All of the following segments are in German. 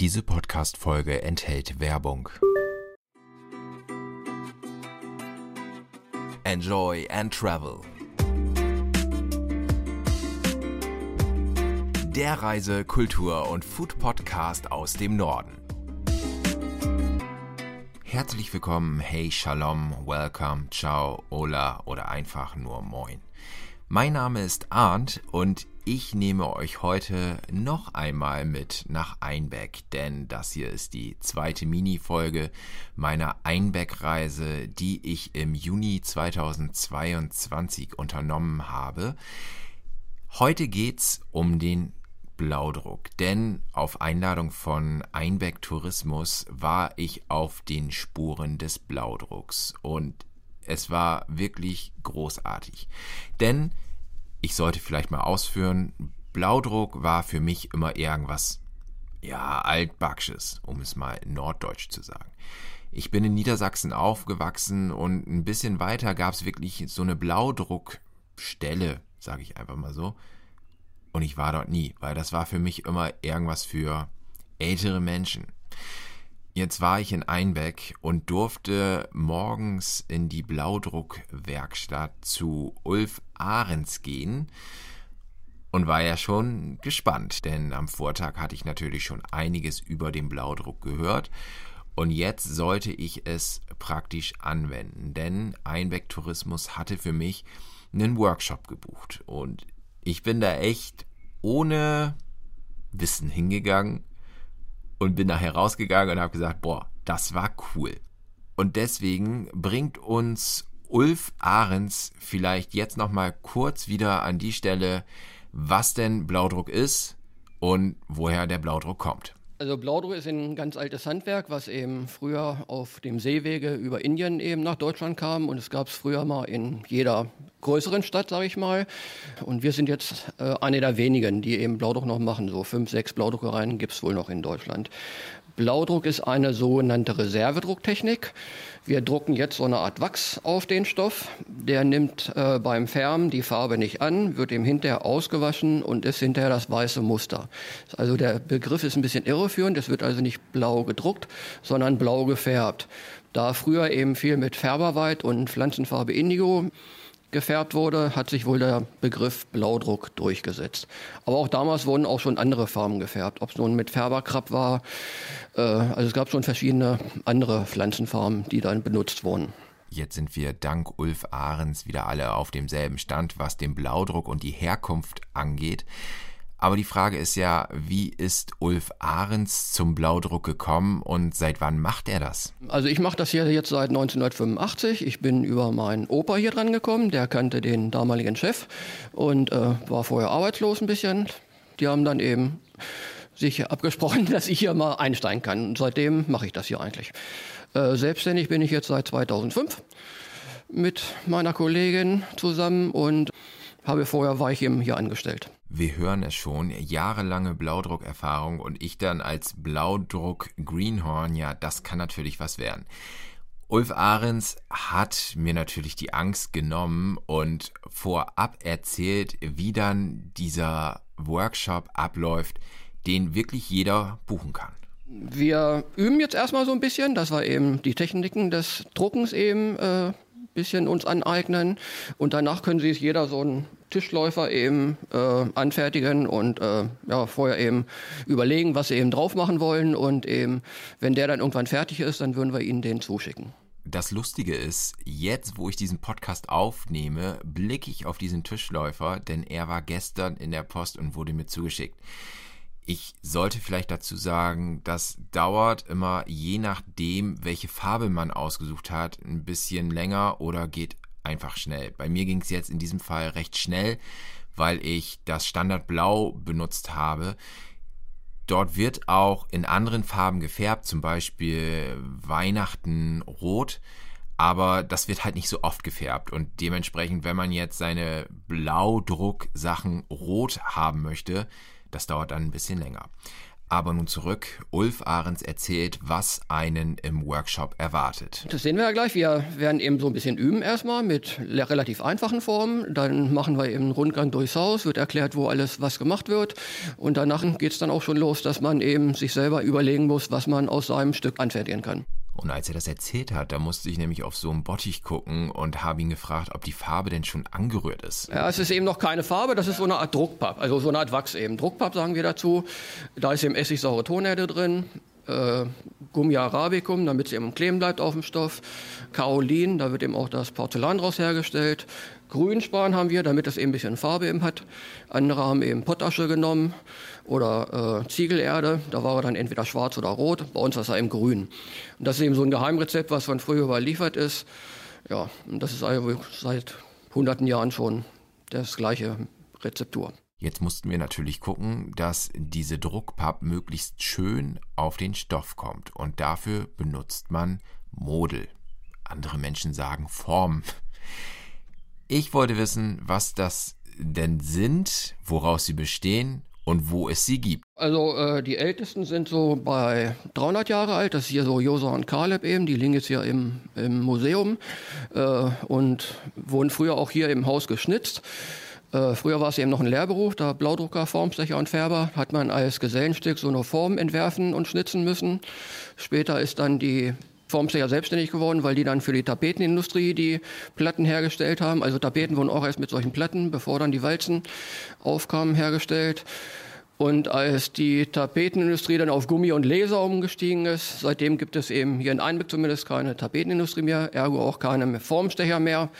Diese Podcast-Folge enthält Werbung. Enjoy and Travel. Der Reise-, Kultur- und Food-Podcast aus dem Norden. Herzlich willkommen, hey, Shalom, Welcome, Ciao, Hola oder einfach nur Moin. Mein Name ist Arndt und ich nehme euch heute noch einmal mit nach Einbeck, denn das hier ist die zweite Mini-Folge meiner Einbeck-Reise, die ich im Juni 2022 unternommen habe. Heute geht's um den Blaudruck, denn auf Einladung von Einbeck Tourismus war ich auf den Spuren des Blaudrucks und es war wirklich großartig. Denn ich sollte vielleicht mal ausführen, Blaudruck war für mich immer irgendwas, ja, altbacksches, um es mal norddeutsch zu sagen. Ich bin in Niedersachsen aufgewachsen und ein bisschen weiter gab es wirklich so eine Blaudruckstelle, sage ich einfach mal so. Und ich war dort nie, weil das war für mich immer irgendwas für ältere Menschen. Jetzt war ich in Einbeck und durfte morgens in die Blaudruckwerkstatt zu Ulf Ahrens gehen und war ja schon gespannt, denn am Vortag hatte ich natürlich schon einiges über den Blaudruck gehört und jetzt sollte ich es praktisch anwenden, denn Einbeck Tourismus hatte für mich einen Workshop gebucht und ich bin da echt ohne Wissen hingegangen und bin nachher rausgegangen und habe gesagt, boah, das war cool. Und deswegen bringt uns Ulf Ahrens vielleicht jetzt noch mal kurz wieder an die Stelle, was denn Blaudruck ist und woher der Blaudruck kommt. Also Blaudruck ist ein ganz altes Handwerk, was eben früher auf dem Seewege über Indien eben nach Deutschland kam und es gab es früher mal in jeder größeren Stadt, sage ich mal. Und wir sind jetzt äh, eine der wenigen, die eben Blaudruck noch machen. So fünf, sechs Blaudruckereien gibt es wohl noch in Deutschland. Blaudruck ist eine sogenannte Reservedrucktechnik. Wir drucken jetzt so eine Art Wachs auf den Stoff. Der nimmt äh, beim Färben die Farbe nicht an, wird ihm hinterher ausgewaschen und ist hinterher das weiße Muster. Also der Begriff ist ein bisschen irreführend. Es wird also nicht blau gedruckt, sondern blau gefärbt. Da früher eben viel mit Färberweit und Pflanzenfarbe Indigo gefärbt wurde, hat sich wohl der Begriff Blaudruck durchgesetzt. Aber auch damals wurden auch schon andere Farben gefärbt, ob es nun mit Färberkrabb war. Äh, also es gab schon verschiedene andere Pflanzenfarben, die dann benutzt wurden. Jetzt sind wir dank Ulf Ahrens wieder alle auf demselben Stand, was den Blaudruck und die Herkunft angeht. Aber die Frage ist ja, wie ist Ulf Ahrens zum Blaudruck gekommen und seit wann macht er das? Also ich mache das hier jetzt seit 1985. Ich bin über meinen Opa hier dran gekommen, der kannte den damaligen Chef und äh, war vorher arbeitslos ein bisschen. Die haben dann eben sich abgesprochen, dass ich hier mal einsteigen kann. Und seitdem mache ich das hier eigentlich. Äh, selbstständig bin ich jetzt seit 2005 mit meiner Kollegin zusammen und habe vorher war ich eben hier angestellt. Wir hören es schon, jahrelange Blaudruckerfahrung und ich dann als Blaudruck Greenhorn, ja, das kann natürlich was werden. Ulf Ahrens hat mir natürlich die Angst genommen und vorab erzählt, wie dann dieser Workshop abläuft, den wirklich jeder buchen kann. Wir üben jetzt erstmal so ein bisschen, das war eben die Techniken des Druckens eben äh, bisschen uns aneignen und danach können sich jeder so einen Tischläufer eben äh, anfertigen und äh, ja, vorher eben überlegen, was sie eben drauf machen wollen und eben, wenn der dann irgendwann fertig ist, dann würden wir ihnen den zuschicken. Das Lustige ist, jetzt, wo ich diesen Podcast aufnehme, blicke ich auf diesen Tischläufer, denn er war gestern in der Post und wurde mir zugeschickt. Ich sollte vielleicht dazu sagen, das dauert immer je nachdem, welche Farbe man ausgesucht hat, ein bisschen länger oder geht einfach schnell. Bei mir ging es jetzt in diesem Fall recht schnell, weil ich das Standardblau benutzt habe. Dort wird auch in anderen Farben gefärbt, zum Beispiel Weihnachten rot, aber das wird halt nicht so oft gefärbt und dementsprechend, wenn man jetzt seine Blaudruck-Sachen rot haben möchte, das dauert dann ein bisschen länger. Aber nun zurück. Ulf Ahrens erzählt, was einen im Workshop erwartet. Das sehen wir ja gleich. Wir werden eben so ein bisschen üben erstmal mit relativ einfachen Formen. Dann machen wir eben einen Rundgang durchs Haus, wird erklärt, wo alles was gemacht wird. Und danach geht es dann auch schon los, dass man eben sich selber überlegen muss, was man aus seinem Stück anfertigen kann. Und als er das erzählt hat, da musste ich nämlich auf so einen Bottich gucken und habe ihn gefragt, ob die Farbe denn schon angerührt ist. Ja, es ist eben noch keine Farbe, das ist so eine Art Druckpapp, also so eine Art Wachs eben. Druckpapp sagen wir dazu. Da ist eben essigsaure Tonerde drin, äh, Gummi arabicum, damit es eben kleben bleibt auf dem Stoff. Kaolin, da wird eben auch das Porzellan draus hergestellt. Grünspan haben wir, damit es eben ein bisschen Farbe eben hat. Andere haben eben Pottasche genommen oder äh, Ziegelerde. Da war er dann entweder schwarz oder rot. Bei uns ist er eben grün. Und das ist eben so ein Geheimrezept, was von früher überliefert ist. Ja, und das ist also seit hunderten Jahren schon das gleiche Rezeptur. Jetzt mussten wir natürlich gucken, dass diese Druckpapp möglichst schön auf den Stoff kommt. Und dafür benutzt man Model. Andere Menschen sagen Form. Ich wollte wissen, was das denn sind, woraus sie bestehen und wo es sie gibt. Also äh, die ältesten sind so bei 300 Jahre alt. Das ist hier so Josa und Kaleb eben. Die liegen jetzt hier im, im Museum äh, und wurden früher auch hier im Haus geschnitzt. Äh, früher war es eben noch ein Lehrberuf, da Blaudrucker, Formstecher und Färber hat man als Gesellenstück so eine Form entwerfen und schnitzen müssen. Später ist dann die Formstecher selbstständig geworden, weil die dann für die Tapetenindustrie die Platten hergestellt haben. Also Tapeten wurden auch erst mit solchen Platten, bevor dann die Walzen aufkamen, hergestellt. Und als die Tapetenindustrie dann auf Gummi und Laser umgestiegen ist, seitdem gibt es eben hier in Einbeck zumindest keine Tapetenindustrie mehr, ergo auch keine Formstecher mehr.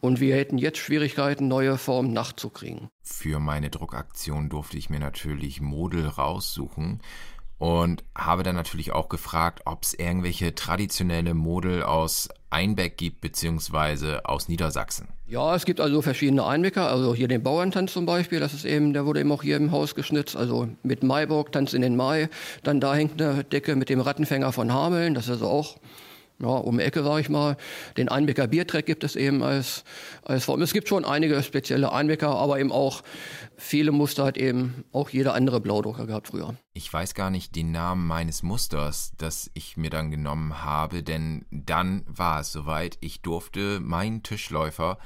Und wir hätten jetzt Schwierigkeiten, neue Formen nachzukriegen. Für meine Druckaktion durfte ich mir natürlich Model raussuchen und habe dann natürlich auch gefragt, ob es irgendwelche traditionelle Model aus Einbeck gibt, beziehungsweise aus Niedersachsen. Ja, es gibt also verschiedene Einbecker, also hier den Bauerntanz zum Beispiel, das ist eben, der wurde eben auch hier im Haus geschnitzt, also mit Maiburg, Tanz in den Mai, dann da hängt eine Decke mit dem Rattenfänger von Hameln, das ist also auch ja, um die Ecke, sage ich mal. Den Einbecker Biertreck gibt es eben als, als Form. Es gibt schon einige spezielle Einbecker, aber eben auch viele Muster hat eben auch jeder andere Blaudrucker gehabt früher. Ich weiß gar nicht den Namen meines Musters, das ich mir dann genommen habe, denn dann war es soweit. Ich durfte meinen Tischläufer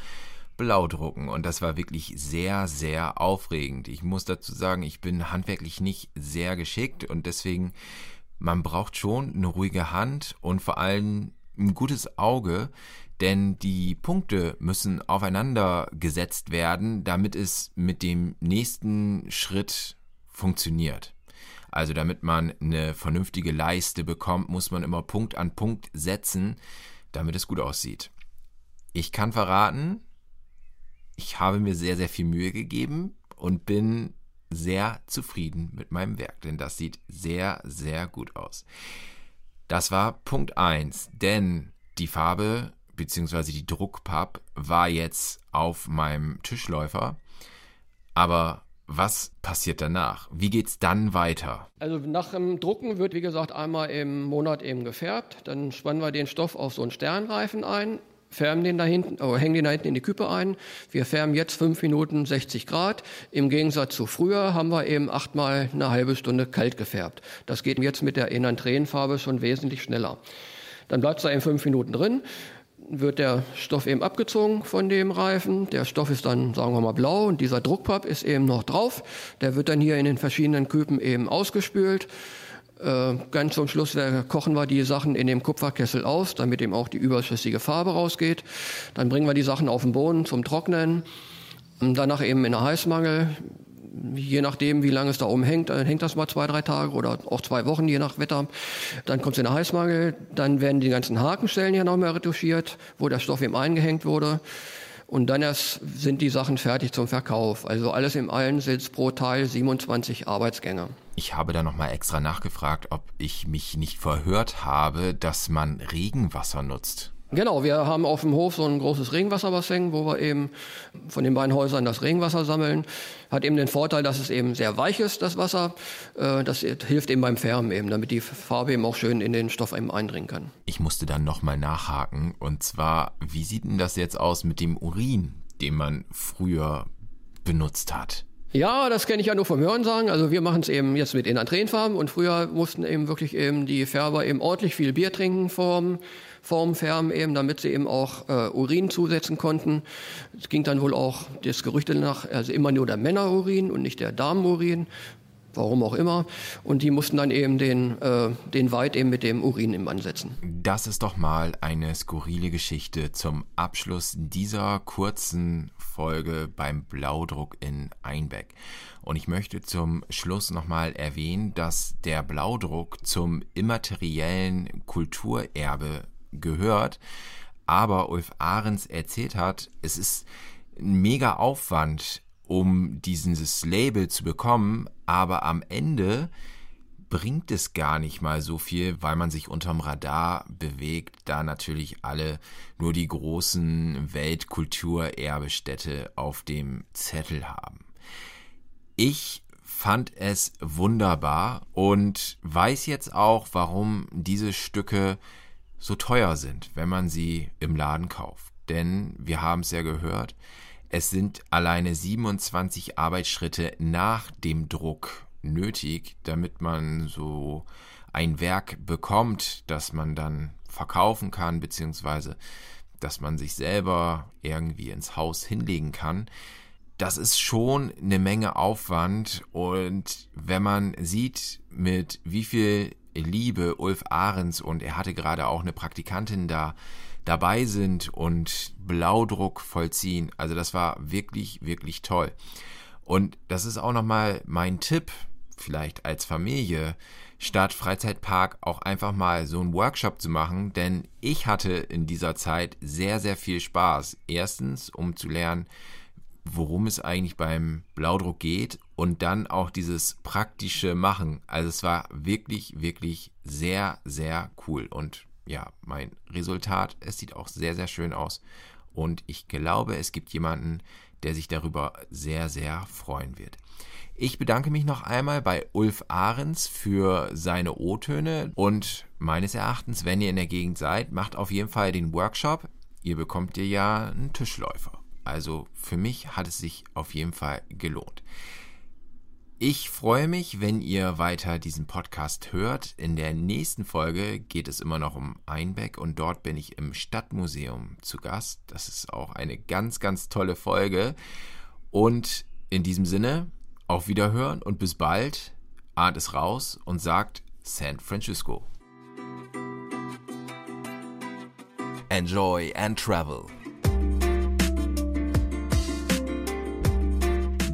blau drucken und das war wirklich sehr, sehr aufregend. Ich muss dazu sagen, ich bin handwerklich nicht sehr geschickt und deswegen man braucht schon eine ruhige Hand und vor allem ein gutes Auge, denn die Punkte müssen aufeinander gesetzt werden, damit es mit dem nächsten Schritt funktioniert. Also damit man eine vernünftige Leiste bekommt, muss man immer Punkt an Punkt setzen, damit es gut aussieht. Ich kann verraten, ich habe mir sehr, sehr viel Mühe gegeben und bin sehr zufrieden mit meinem Werk, denn das sieht sehr, sehr gut aus. Das war Punkt 1, denn die Farbe bzw. die Druckpapp war jetzt auf meinem Tischläufer. Aber was passiert danach? Wie geht's dann weiter? Also nach dem Drucken wird, wie gesagt, einmal im Monat eben gefärbt. Dann spannen wir den Stoff auf so einen Sternreifen ein, färben den da hinten, oder hängen den da hinten in die Küppe ein. Wir färben jetzt fünf Minuten 60 Grad. Im Gegensatz zu früher haben wir eben achtmal eine halbe Stunde kalt gefärbt. Das geht jetzt mit der Enantränenfarbe schon wesentlich schneller. Dann bleibt es da eben fünf Minuten drin wird der Stoff eben abgezogen von dem Reifen. Der Stoff ist dann, sagen wir mal, blau und dieser Druckpapp ist eben noch drauf. Der wird dann hier in den verschiedenen Küpen eben ausgespült. Äh, ganz zum Schluss kochen wir die Sachen in dem Kupferkessel aus, damit eben auch die überschüssige Farbe rausgeht. Dann bringen wir die Sachen auf den Boden zum Trocknen. Und danach eben in der Heißmangel. Je nachdem, wie lange es da oben hängt, dann hängt das mal zwei, drei Tage oder auch zwei Wochen, je nach Wetter. Dann kommt es in der Heißmangel. Dann werden die ganzen Hakenstellen hier nochmal retuschiert, wo der Stoff eben eingehängt wurde. Und dann erst sind die Sachen fertig zum Verkauf. Also alles im allen sind pro Teil 27 Arbeitsgänge. Ich habe da nochmal extra nachgefragt, ob ich mich nicht verhört habe, dass man Regenwasser nutzt. Genau, wir haben auf dem Hof so ein großes Regenwasserbassin, wo wir eben von den beiden Häusern das Regenwasser sammeln. Hat eben den Vorteil, dass es eben sehr weich ist, das Wasser. Äh, das hilft eben beim Färben eben, damit die Farbe eben auch schön in den Stoff eben eindringen kann. Ich musste dann nochmal nachhaken. Und zwar, wie sieht denn das jetzt aus mit dem Urin, den man früher benutzt hat? Ja, das kenne ich ja nur vom Hören sagen. Also wir machen es eben jetzt mit Enantrenfarben und früher mussten eben wirklich eben die Färber eben ordentlich viel Bier trinken vorm, vorm Färben eben, damit sie eben auch äh, Urin zusetzen konnten. Es ging dann wohl auch das Gerüchte nach, also immer nur der Männerurin und nicht der Damenurin warum auch immer. Und die mussten dann eben den, äh, den Weid eben mit dem Urin im ansetzen. Das ist doch mal eine skurrile Geschichte zum Abschluss dieser kurzen Folge beim Blaudruck in Einbeck. Und ich möchte zum Schluss nochmal erwähnen, dass der Blaudruck zum immateriellen Kulturerbe gehört. Aber Ulf Ahrens erzählt hat, es ist ein mega Aufwand, um dieses Label zu bekommen, aber am Ende bringt es gar nicht mal so viel, weil man sich unterm Radar bewegt, da natürlich alle nur die großen Weltkulturerbestätte auf dem Zettel haben. Ich fand es wunderbar und weiß jetzt auch, warum diese Stücke so teuer sind, wenn man sie im Laden kauft. Denn wir haben es ja gehört, es sind alleine 27 Arbeitsschritte nach dem Druck nötig, damit man so ein Werk bekommt, das man dann verkaufen kann, beziehungsweise dass man sich selber irgendwie ins Haus hinlegen kann. Das ist schon eine Menge Aufwand und wenn man sieht, mit wie viel Liebe Ulf Ahrens und er hatte gerade auch eine Praktikantin da dabei sind und Blaudruck vollziehen. Also das war wirklich, wirklich toll. Und das ist auch nochmal mein Tipp, vielleicht als Familie, statt Freizeitpark auch einfach mal so einen Workshop zu machen, denn ich hatte in dieser Zeit sehr, sehr viel Spaß. Erstens, um zu lernen, worum es eigentlich beim Blaudruck geht und dann auch dieses praktische Machen. Also es war wirklich, wirklich sehr, sehr cool und ja, mein Resultat, es sieht auch sehr, sehr schön aus. Und ich glaube, es gibt jemanden, der sich darüber sehr, sehr freuen wird. Ich bedanke mich noch einmal bei Ulf Ahrens für seine O-Töne und meines Erachtens, wenn ihr in der Gegend seid, macht auf jeden Fall den Workshop. Ihr bekommt ihr ja einen Tischläufer. Also für mich hat es sich auf jeden Fall gelohnt. Ich freue mich, wenn ihr weiter diesen Podcast hört. In der nächsten Folge geht es immer noch um Einbeck und dort bin ich im Stadtmuseum zu Gast. Das ist auch eine ganz, ganz tolle Folge. Und in diesem Sinne, auf Wiederhören und bis bald. Arndt ist raus und sagt San Francisco. Enjoy and travel.